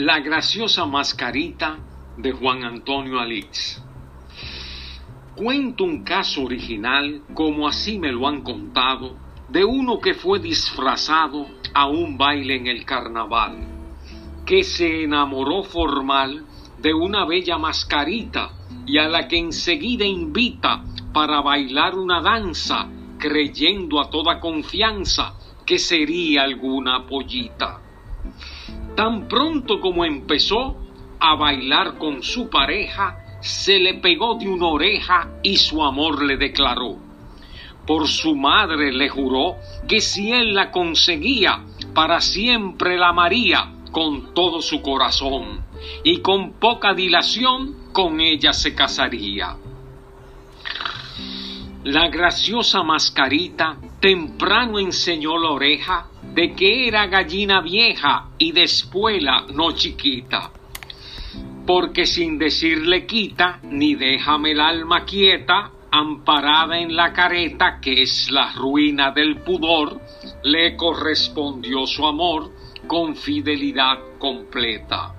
La graciosa mascarita de Juan Antonio Alix. Cuento un caso original, como así me lo han contado, de uno que fue disfrazado a un baile en el carnaval, que se enamoró formal de una bella mascarita y a la que enseguida invita para bailar una danza, creyendo a toda confianza que sería alguna pollita. Tan pronto como empezó a bailar con su pareja, se le pegó de una oreja y su amor le declaró. Por su madre le juró que si él la conseguía, para siempre la amaría con todo su corazón y con poca dilación con ella se casaría. La graciosa mascarita temprano enseñó la oreja de que era gallina vieja y de espuela no chiquita. Porque sin decirle quita, ni déjame el alma quieta, amparada en la careta que es la ruina del pudor, le correspondió su amor con fidelidad completa.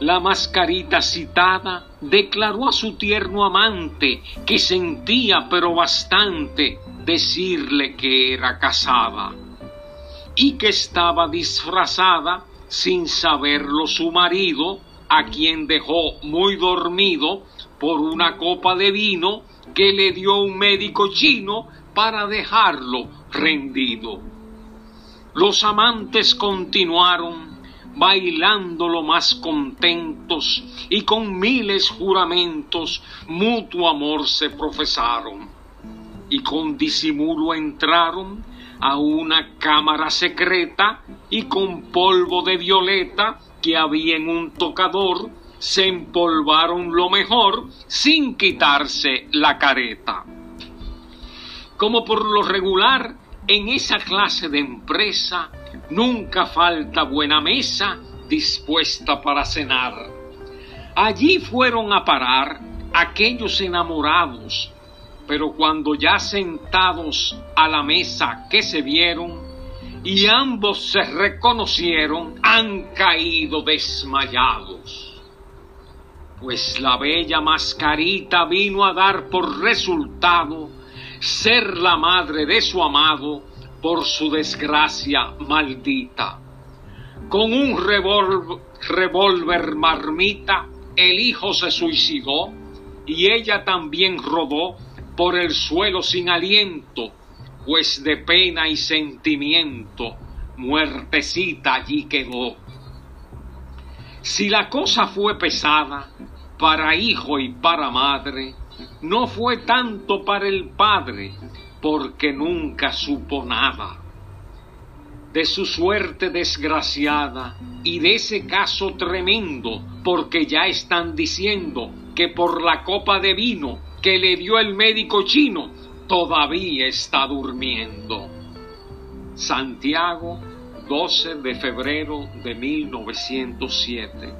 La mascarita citada declaró a su tierno amante que sentía pero bastante decirle que era casada y que estaba disfrazada sin saberlo su marido, a quien dejó muy dormido por una copa de vino que le dio un médico chino para dejarlo rendido. Los amantes continuaron bailando lo más contentos y con miles juramentos mutuo amor se profesaron y con disimulo entraron a una cámara secreta y con polvo de violeta que había en un tocador se empolvaron lo mejor sin quitarse la careta. Como por lo regular en esa clase de empresa nunca falta buena mesa dispuesta para cenar. Allí fueron a parar aquellos enamorados pero cuando ya sentados a la mesa que se vieron y ambos se reconocieron, han caído desmayados. Pues la bella mascarita vino a dar por resultado ser la madre de su amado por su desgracia maldita. Con un revólver marmita, el hijo se suicidó y ella también rodó por el suelo sin aliento, pues de pena y sentimiento, muertecita allí quedó. Si la cosa fue pesada para hijo y para madre, no fue tanto para el padre, porque nunca supo nada. De su suerte desgraciada y de ese caso tremendo, porque ya están diciendo que por la copa de vino que le dio el médico chino todavía está durmiendo. Santiago, 12 de febrero de 1907.